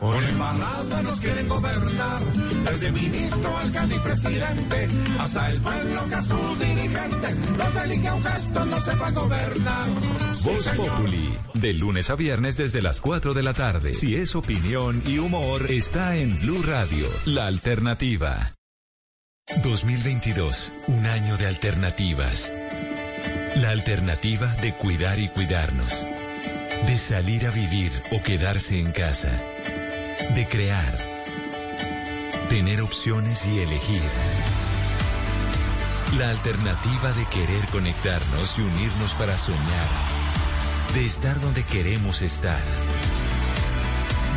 Con embarrada nos quieren gobernar, desde ministro, alcalde y presidente, hasta el pueblo que a sus dirigentes los elige a un gesto, no sepa gobernar. Voz Populi, de lunes a viernes desde las 4 de la tarde. Si es opinión y humor, está en Blue Radio, la alternativa. 2022, un año de alternativas. La alternativa de cuidar y cuidarnos. De salir a vivir o quedarse en casa de crear, tener opciones y elegir. La alternativa de querer conectarnos y unirnos para soñar, de estar donde queremos estar,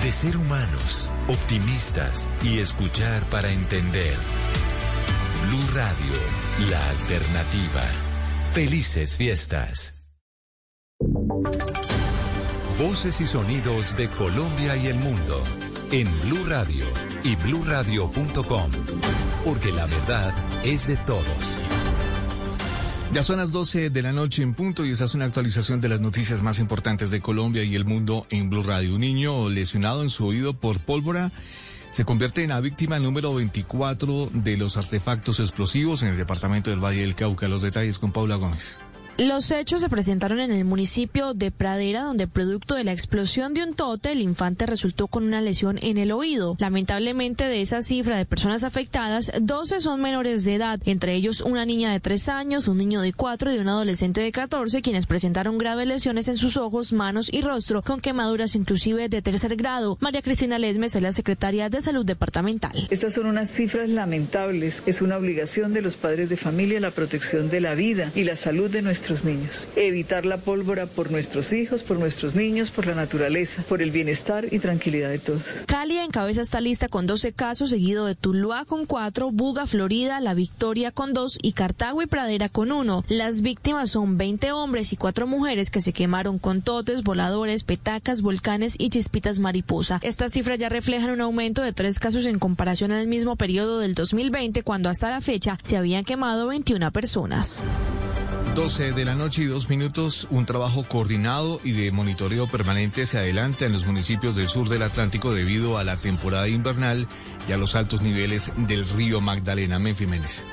de ser humanos, optimistas y escuchar para entender. Blue Radio, la alternativa. Felices fiestas. Voces y sonidos de Colombia y el mundo en Blue Radio y bluradio.com, porque la verdad es de todos. Ya son las 12 de la noche en punto y esa es una actualización de las noticias más importantes de Colombia y el mundo en Blue Radio. Un niño lesionado en su oído por pólvora se convierte en la víctima número 24 de los artefactos explosivos en el departamento del Valle del Cauca. Los detalles con Paula Gómez. Los hechos se presentaron en el municipio de Pradera, donde producto de la explosión de un tote, el infante resultó con una lesión en el oído. Lamentablemente, de esa cifra de personas afectadas, 12 son menores de edad, entre ellos una niña de 3 años, un niño de 4 y un adolescente de 14, quienes presentaron graves lesiones en sus ojos, manos y rostro, con quemaduras inclusive de tercer grado. María Cristina Lesmes es la secretaria de Salud Departamental. Estas son unas cifras lamentables. Es una obligación de los padres de familia la protección de la vida y la salud de niños. Evitar la pólvora por nuestros hijos, por nuestros niños, por la naturaleza, por el bienestar y tranquilidad de todos. Cali encabeza esta lista con 12 casos, seguido de Tuluá con 4, Buga, Florida, La Victoria con 2 y Cartago y Pradera con 1. Las víctimas son 20 hombres y 4 mujeres que se quemaron con totes, voladores, petacas, volcanes y chispitas mariposa. Estas cifras ya reflejan un aumento de 3 casos en comparación al mismo periodo del 2020, cuando hasta la fecha se habían quemado 21 personas. 12 de la noche y dos minutos, un trabajo coordinado y de monitoreo permanente se adelanta en los municipios del sur del Atlántico debido a la temporada invernal y a los altos niveles del río Magdalena. Menfiménez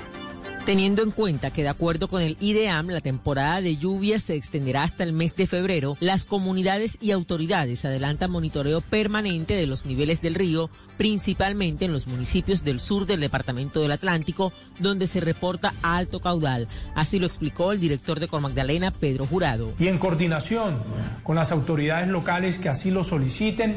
teniendo en cuenta que de acuerdo con el IDEAM la temporada de lluvias se extenderá hasta el mes de febrero, las comunidades y autoridades adelantan monitoreo permanente de los niveles del río, principalmente en los municipios del sur del departamento del Atlántico, donde se reporta alto caudal. Así lo explicó el director de Magdalena, Pedro Jurado. Y en coordinación con las autoridades locales que así lo soliciten,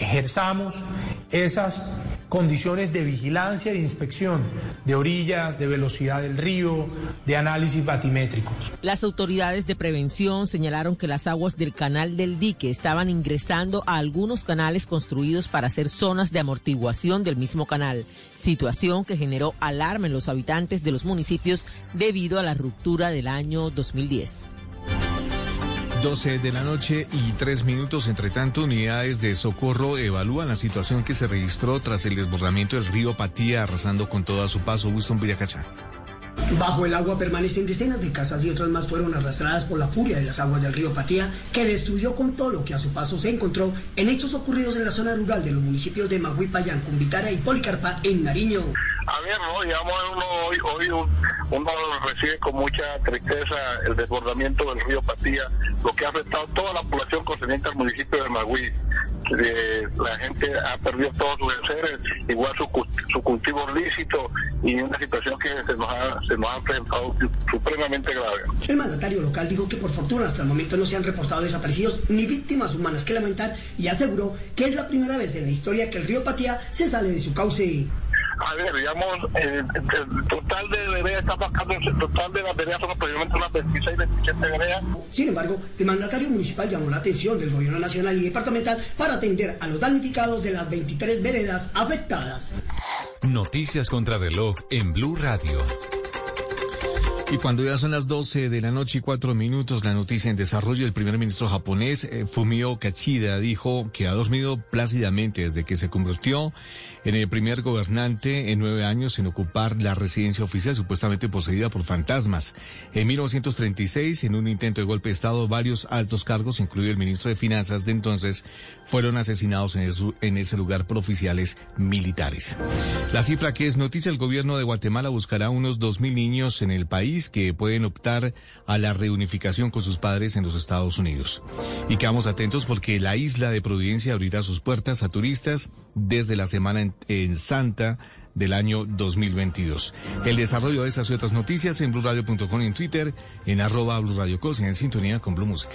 ejerzamos esas condiciones de vigilancia e inspección de orillas, de velocidad del río, de análisis batimétricos. Las autoridades de prevención señalaron que las aguas del canal del dique estaban ingresando a algunos canales construidos para hacer zonas de amortiguación del mismo canal, situación que generó alarma en los habitantes de los municipios debido a la ruptura del año 2010. 12 de la noche y 3 minutos. Entre tanto, unidades de socorro evalúan la situación que se registró tras el desbordamiento del río Patía, arrasando con todo a su paso Wilson Villacachá. Bajo el agua permanecen decenas de casas y otras más fueron arrastradas por la furia de las aguas del río Patía, que destruyó con todo lo que a su paso se encontró en hechos ocurridos en la zona rural de los municipios de Maguipayán, Cumbitara y Policarpa en Nariño. A ver, no, digamos, uno hoy, hoy uno recibe con mucha tristeza el desbordamiento del río Patía, lo que ha afectado toda la población concerniente al municipio de Magui la gente ha perdido todos sus enseres, igual su, cultivo lícito y una situación que se nos ha, se nos ha presentado supremamente grave. El mandatario local dijo que por fortuna hasta el momento no se han reportado desaparecidos ni víctimas humanas que lamentar y aseguró que es la primera vez en la historia que el río Patía se sale de su cauce. A ver, digamos, eh, el total de veredas está bajando, el total de las veredas son aproximadamente unas 26, 27 veredas. Sin embargo, el mandatario municipal llamó la atención del gobierno nacional y departamental para atender a los damnificados de las 23 veredas afectadas. Noticias contra reloj en Blue Radio. Y cuando ya son las 12 de la noche y cuatro minutos, la noticia en desarrollo, el primer ministro japonés, eh, Fumio Kachida, dijo que ha dormido plácidamente desde que se convirtió en el primer gobernante en nueve años en ocupar la residencia oficial supuestamente poseída por fantasmas. En 1936, en un intento de golpe de Estado, varios altos cargos, incluido el ministro de Finanzas de entonces, fueron asesinados en, en ese lugar por oficiales militares. La cifra que es noticia, el gobierno de Guatemala buscará unos 2.000 niños en el país que pueden optar a la reunificación con sus padres en los Estados Unidos. Y quedamos atentos porque la isla de Providencia abrirá sus puertas a turistas desde la Semana en, Santa del año 2022. El desarrollo de estas y otras noticias en BlueRadio.com en Twitter, en arroba BlueRadio.cos y en sintonía con Blue Música.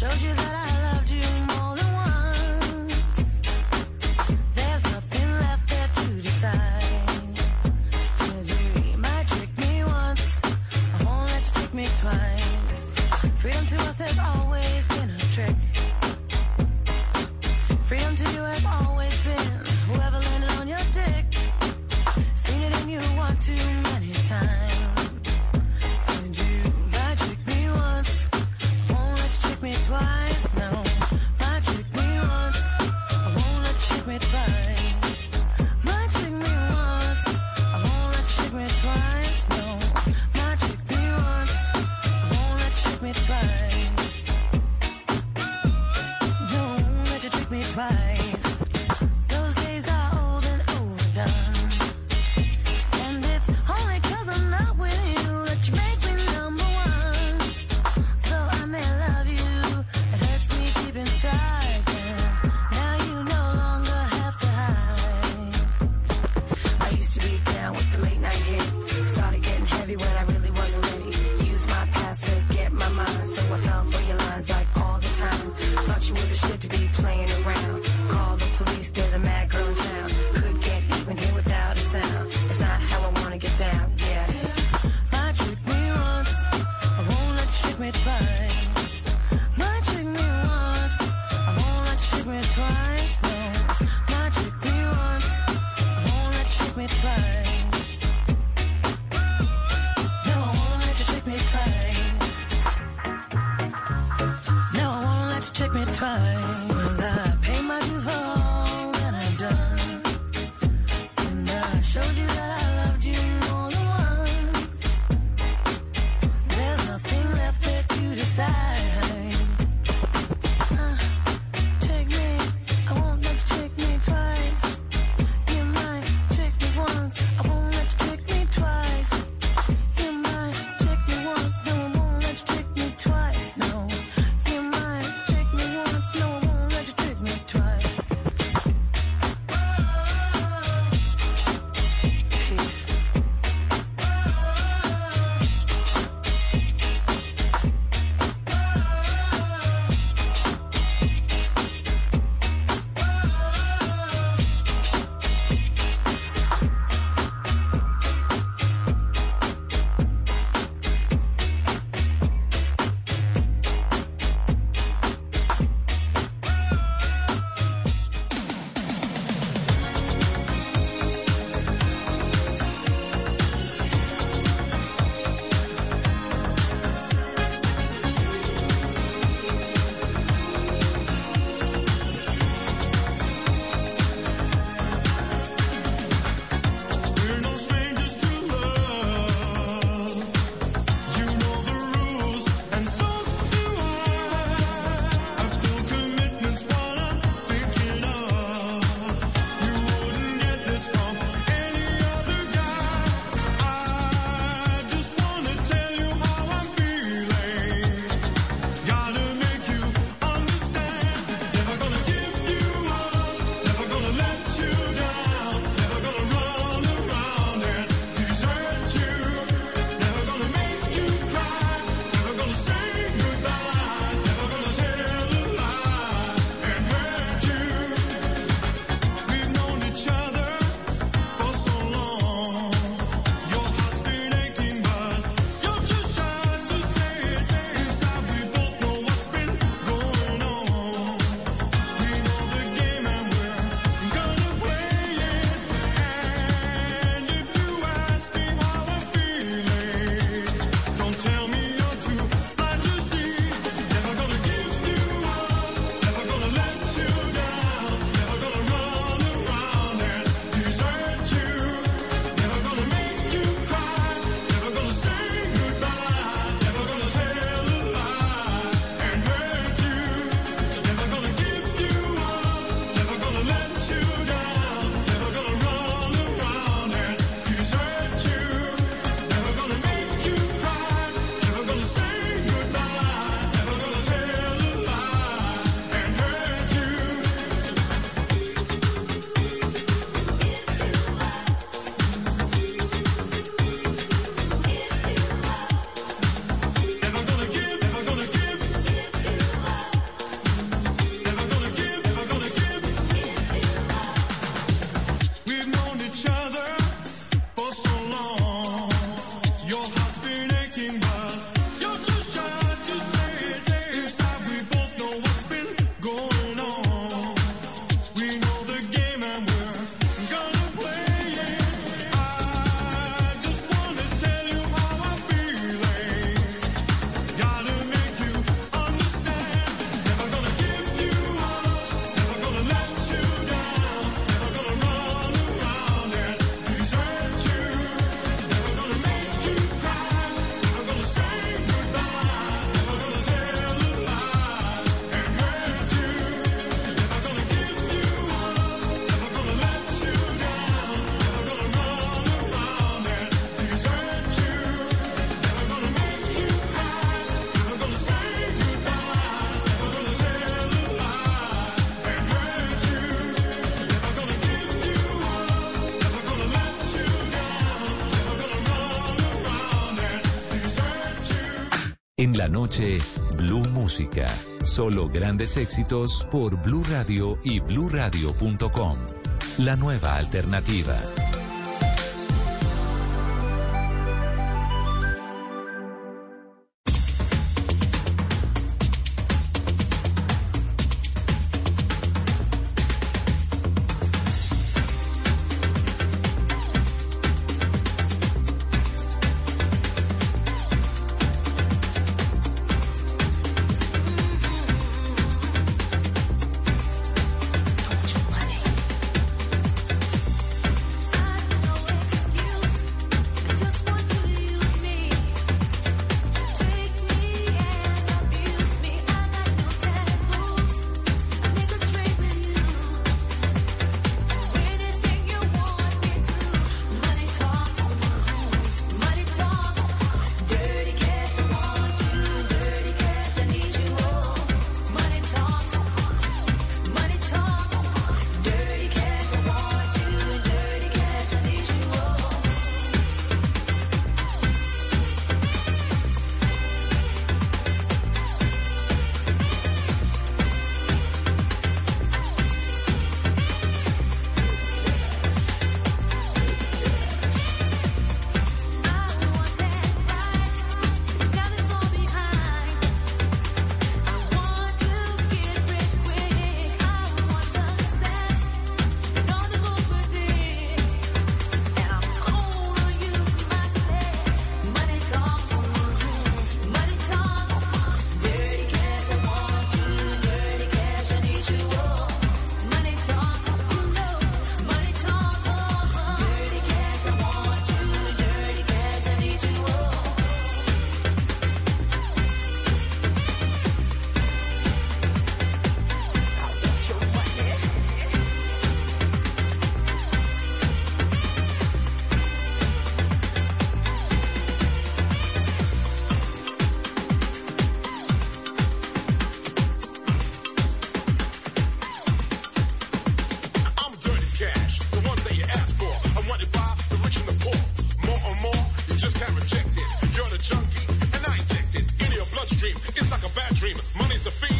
showed you that. Noche, Blue Música. Solo grandes éxitos por Blue Radio y bluradio.com. La nueva alternativa. like a bad dream. Money's the fiend.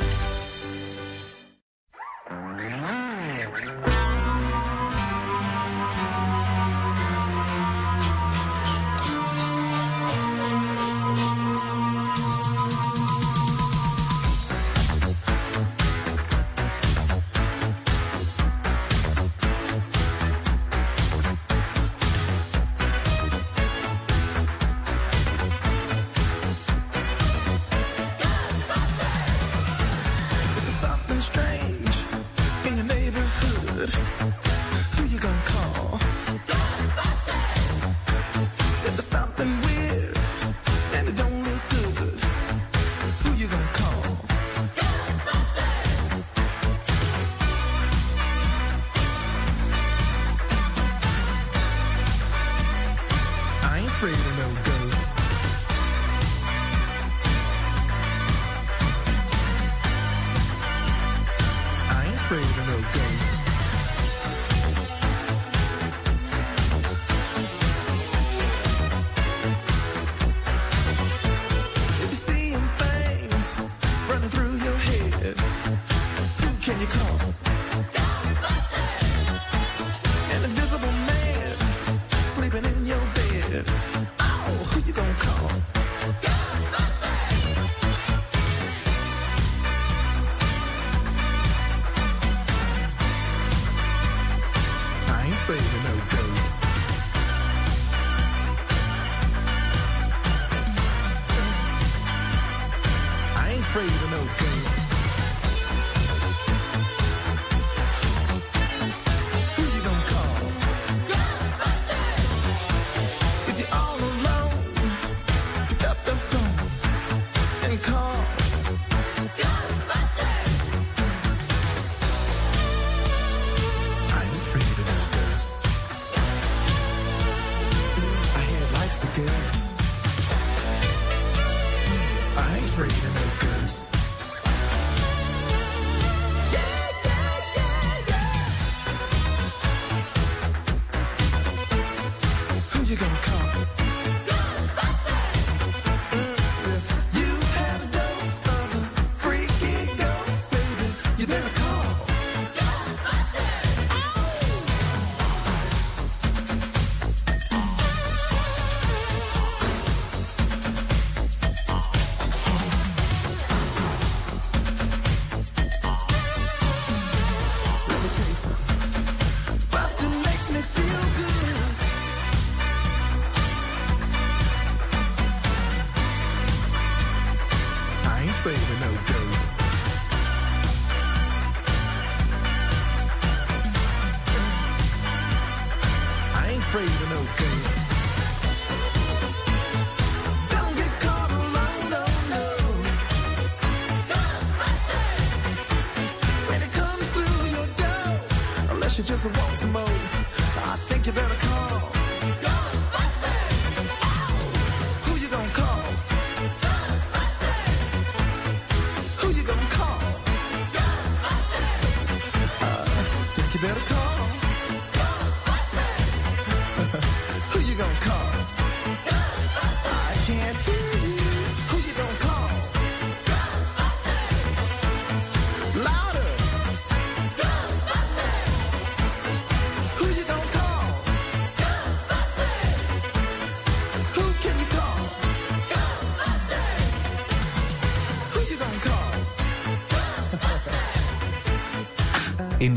likes the girls.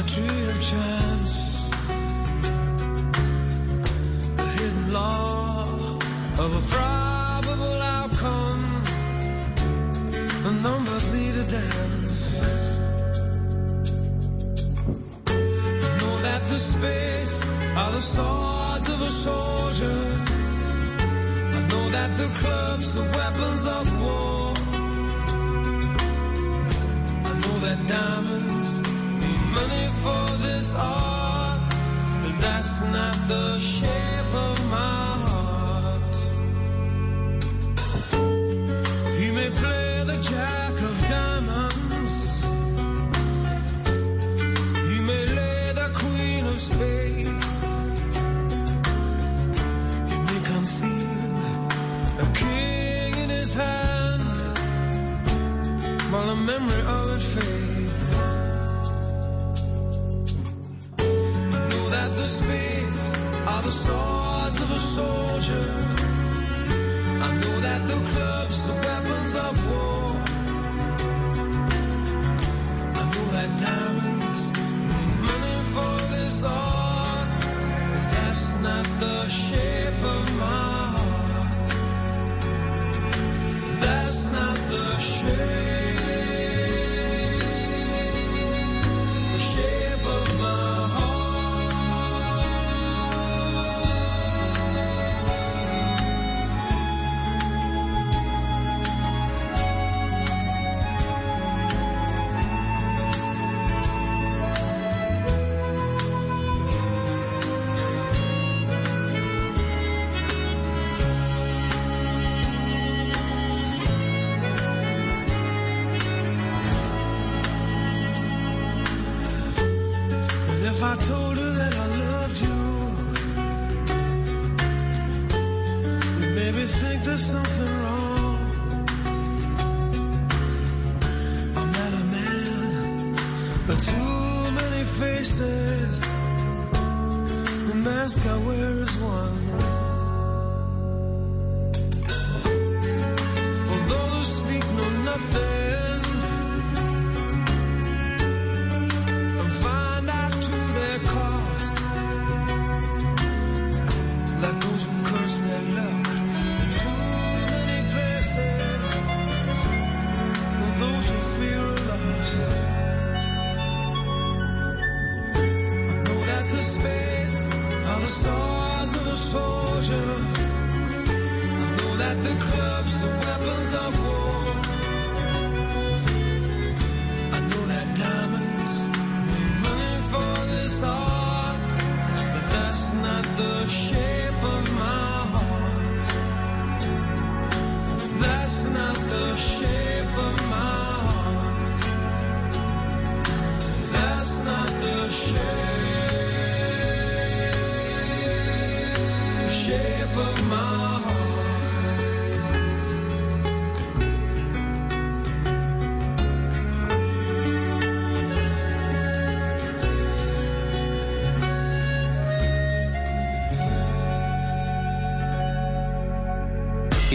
what tree of tried.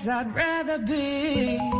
place I'd rather be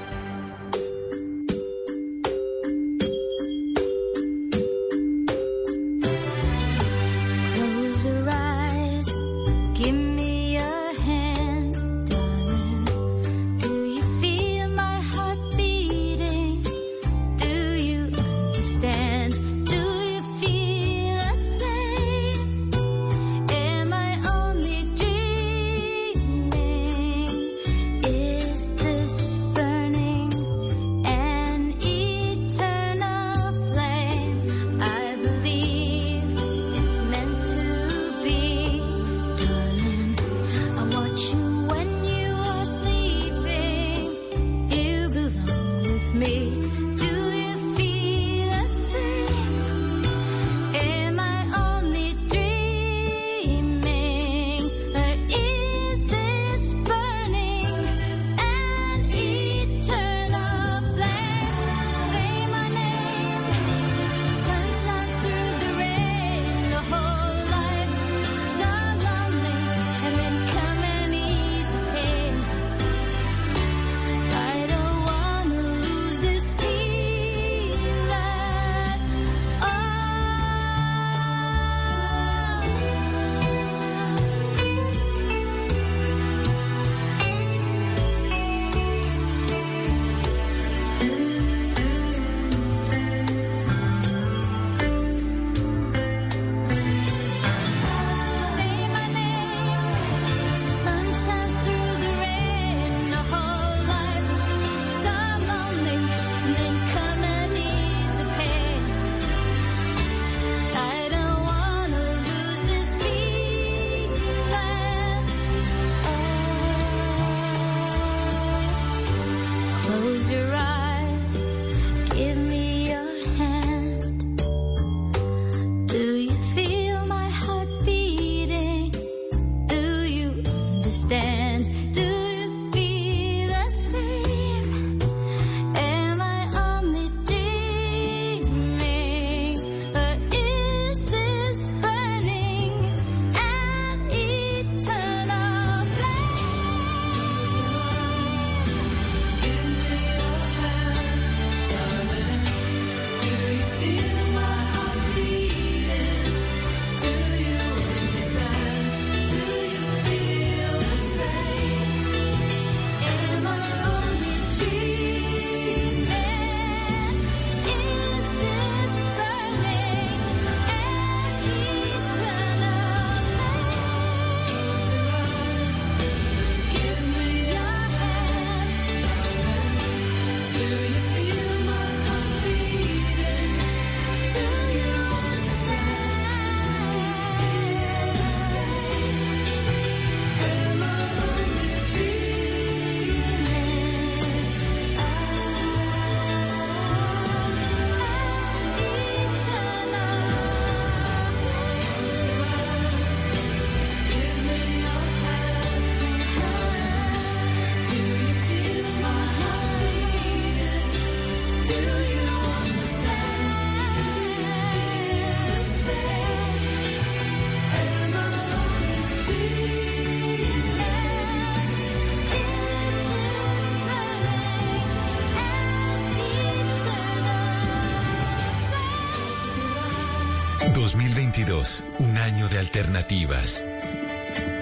2022, un año de alternativas.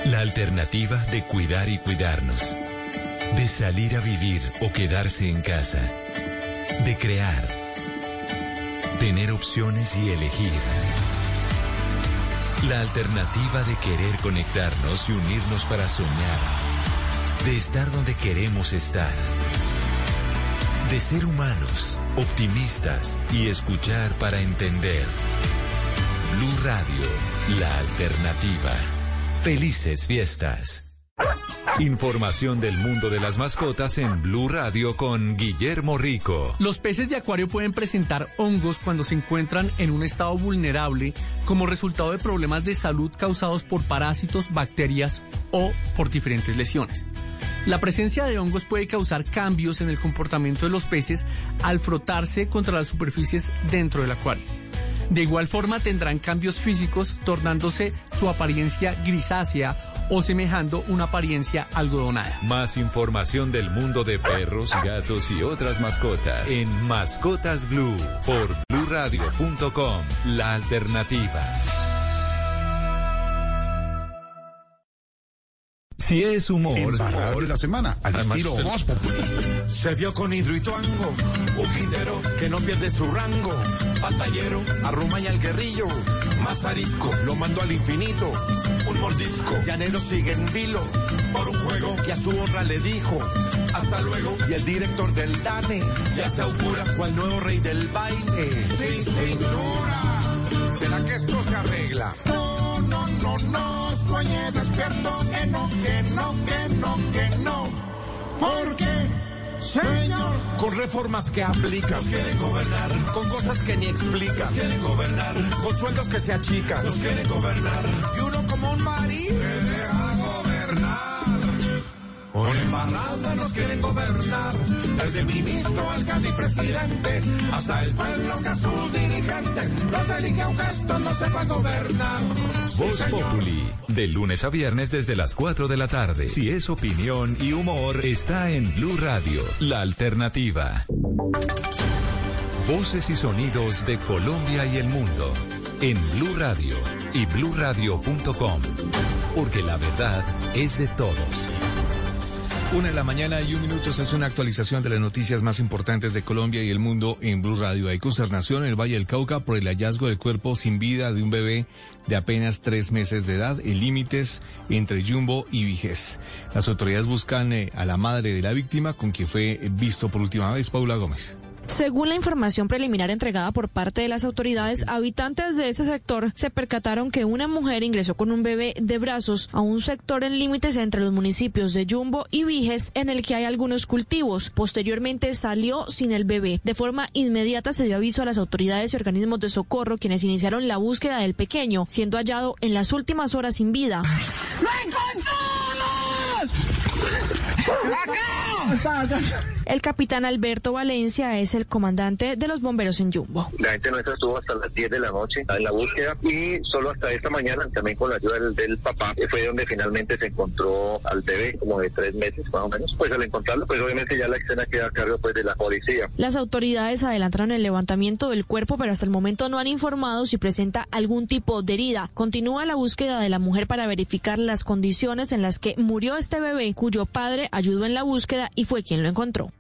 La alternativa de cuidar y cuidarnos. De salir a vivir o quedarse en casa. De crear. Tener opciones y elegir. La alternativa de querer conectarnos y unirnos para soñar. De estar donde queremos estar. De ser humanos, optimistas y escuchar para entender. Blue Radio, la alternativa. Felices fiestas. Información del mundo de las mascotas en Blue Radio con Guillermo Rico. Los peces de acuario pueden presentar hongos cuando se encuentran en un estado vulnerable como resultado de problemas de salud causados por parásitos, bacterias o por diferentes lesiones. La presencia de hongos puede causar cambios en el comportamiento de los peces al frotarse contra las superficies dentro del acuario. De igual forma tendrán cambios físicos tornándose su apariencia grisácea o semejando una apariencia algodonada. Más información del mundo de perros, gatos y otras mascotas en Mascotas Blue por bluradio.com. La alternativa. Si es humor, de la semana, al Además, estilo usted- Voz Populi. Se vio con Hidroituango, un quintero que no pierde su rango. Batallero, arrumaña el guerrillo. Más arisco, lo mandó al infinito. Un mordisco, llanero sigue en vilo. Por un juego que a su honra le dijo. Hasta luego, y el director del DANE ya se augura cual nuevo rey del baile. Sin cintura. ¿Será que esto se arregla? No, no, no. Sueñe despierto. Que no, que no, que no, que no. ¿Por qué? Señor. Con reformas que aplican. Nos quieren gobernar. Con cosas que ni explican. Nos quieren gobernar. Con sueldos que se achican. Nos quieren gobernar. Y uno como un marín. Que deja gobernar. Por embarrada nos quieren gobernar. Desde el ministro, alcalde y presidente. Hasta el pueblo que a sus dirigentes. Los elige aunque estos no sepan gobernar. Sí, Voz señor. Populi, de lunes a viernes desde las 4 de la tarde. Si es opinión y humor, está en Blue Radio, la alternativa. Voces y sonidos de Colombia y el mundo en Blue Radio y bluradio.com, porque la verdad es de todos. Una de la mañana y un minuto se hace una actualización de las noticias más importantes de Colombia y el mundo en Blue Radio. Hay consternación en el Valle del Cauca por el hallazgo del cuerpo sin vida de un bebé de apenas tres meses de edad en límites entre Jumbo y Vigés. Las autoridades buscan eh, a la madre de la víctima con quien fue visto por última vez, Paula Gómez. Según la información preliminar entregada por parte de las autoridades, habitantes de ese sector se percataron que una mujer ingresó con un bebé de brazos a un sector en límites entre los municipios de Yumbo y Viges, en el que hay algunos cultivos. Posteriormente salió sin el bebé. De forma inmediata se dio aviso a las autoridades y organismos de socorro, quienes iniciaron la búsqueda del pequeño, siendo hallado en las últimas horas sin vida. El capitán Alberto Valencia es el comandante de los bomberos en Yumbo. La gente nuestra estuvo hasta las 10 de la noche en la búsqueda y solo hasta esta mañana, también con la ayuda del, del papá, eh, fue donde finalmente se encontró al bebé, como de tres meses más o menos. Pues al encontrarlo, pues obviamente ya la escena queda a cargo pues de la policía. Las autoridades adelantaron el levantamiento del cuerpo, pero hasta el momento no han informado si presenta algún tipo de herida. Continúa la búsqueda de la mujer para verificar las condiciones en las que murió este bebé, cuyo padre ayudó en la búsqueda y fue quien lo encontró.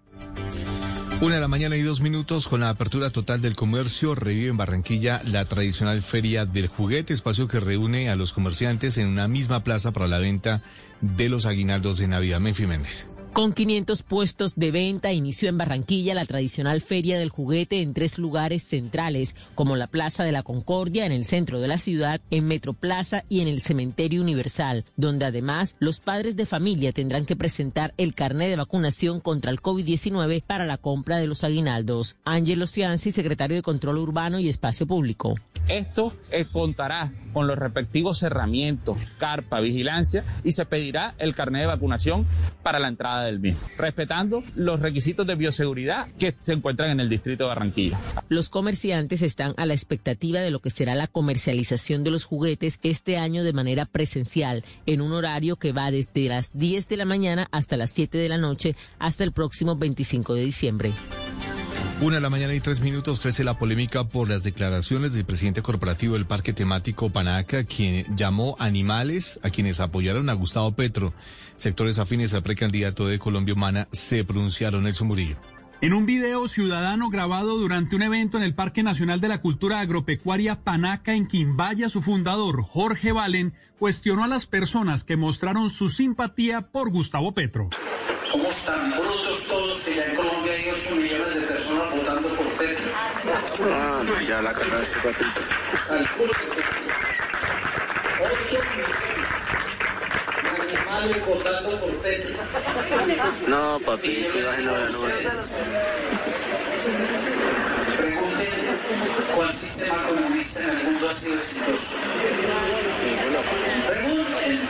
Una de la mañana y dos minutos con la apertura total del comercio revive en Barranquilla la tradicional feria del juguete, espacio que reúne a los comerciantes en una misma plaza para la venta de los aguinaldos de Navidad. Menfi Méndez. Con 500 puestos de venta, inició en Barranquilla la tradicional Feria del Juguete en tres lugares centrales, como la Plaza de la Concordia en el centro de la ciudad, en Metroplaza y en el Cementerio Universal, donde además los padres de familia tendrán que presentar el carnet de vacunación contra el COVID-19 para la compra de los aguinaldos. Ángelo Cianci, secretario de Control Urbano y Espacio Público. Esto eh, contará con los respectivos cerramientos, carpa, vigilancia y se pedirá el carnet de vacunación para la entrada del mismo, respetando los requisitos de bioseguridad que se encuentran en el distrito de Barranquilla. Los comerciantes están a la expectativa de lo que será la comercialización de los juguetes este año de manera presencial, en un horario que va desde las 10 de la mañana hasta las 7 de la noche hasta el próximo 25 de diciembre. Una de la mañana y tres minutos crece la polémica por las declaraciones del presidente corporativo del parque temático Panaca, quien llamó animales a quienes apoyaron a Gustavo Petro. Sectores afines al precandidato de Colombia Humana se pronunciaron en su Murillo. En un video ciudadano grabado durante un evento en el Parque Nacional de la Cultura Agropecuaria Panaca en Quimbaya, su fundador, Jorge Valen, cuestionó a las personas que mostraron su simpatía por Gustavo Petro. Somos tan brutos todos que ya en Colombia hay 8 millones de personas votando por Petro. No, ya la cagaste, papito. Calculo que 8 millones de por Petro. No, papi, Y yo que les bajen digo a la número. ustedes, pregunten cuál sistema comunista en el mundo ha sido exitoso. Pregunten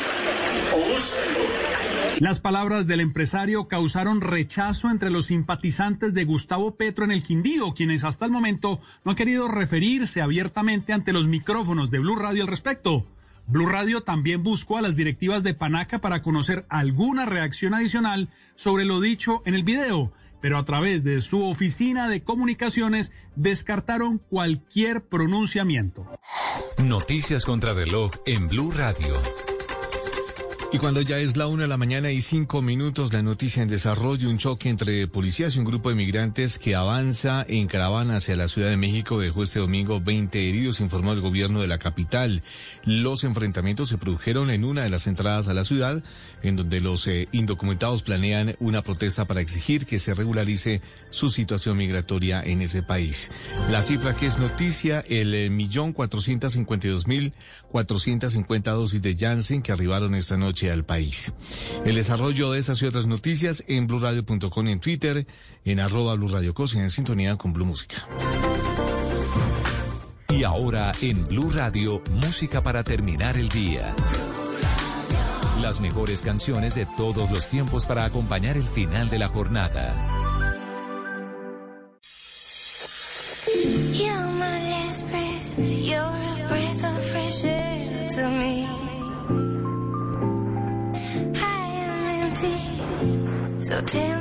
o búsquenlo. Las palabras del empresario causaron rechazo entre los simpatizantes de Gustavo Petro en el Quindío, quienes hasta el momento no han querido referirse abiertamente ante los micrófonos de Blue Radio al respecto. Blue Radio también buscó a las directivas de Panaca para conocer alguna reacción adicional sobre lo dicho en el video, pero a través de su oficina de comunicaciones descartaron cualquier pronunciamiento. Noticias contra reloj en Blue Radio. Y cuando ya es la una de la mañana y cinco minutos, la noticia en desarrollo, un choque entre policías y un grupo de migrantes que avanza en caravana hacia la Ciudad de México dejó este domingo 20 heridos, informó el gobierno de la capital. Los enfrentamientos se produjeron en una de las entradas a la ciudad, en donde los eh, indocumentados planean una protesta para exigir que se regularice su situación migratoria en ese país. La cifra que es noticia, el eh, millón cuatrocientos cincuenta dosis de Janssen que arribaron esta noche al país. El desarrollo de esas y otras noticias en blurradio.com y en Twitter, en arroba Blue Radio Cos y en sintonía con Blue Música. Y ahora en Blue Radio, música para terminar el día. Las mejores canciones de todos los tiempos para acompañar el final de la jornada. Tell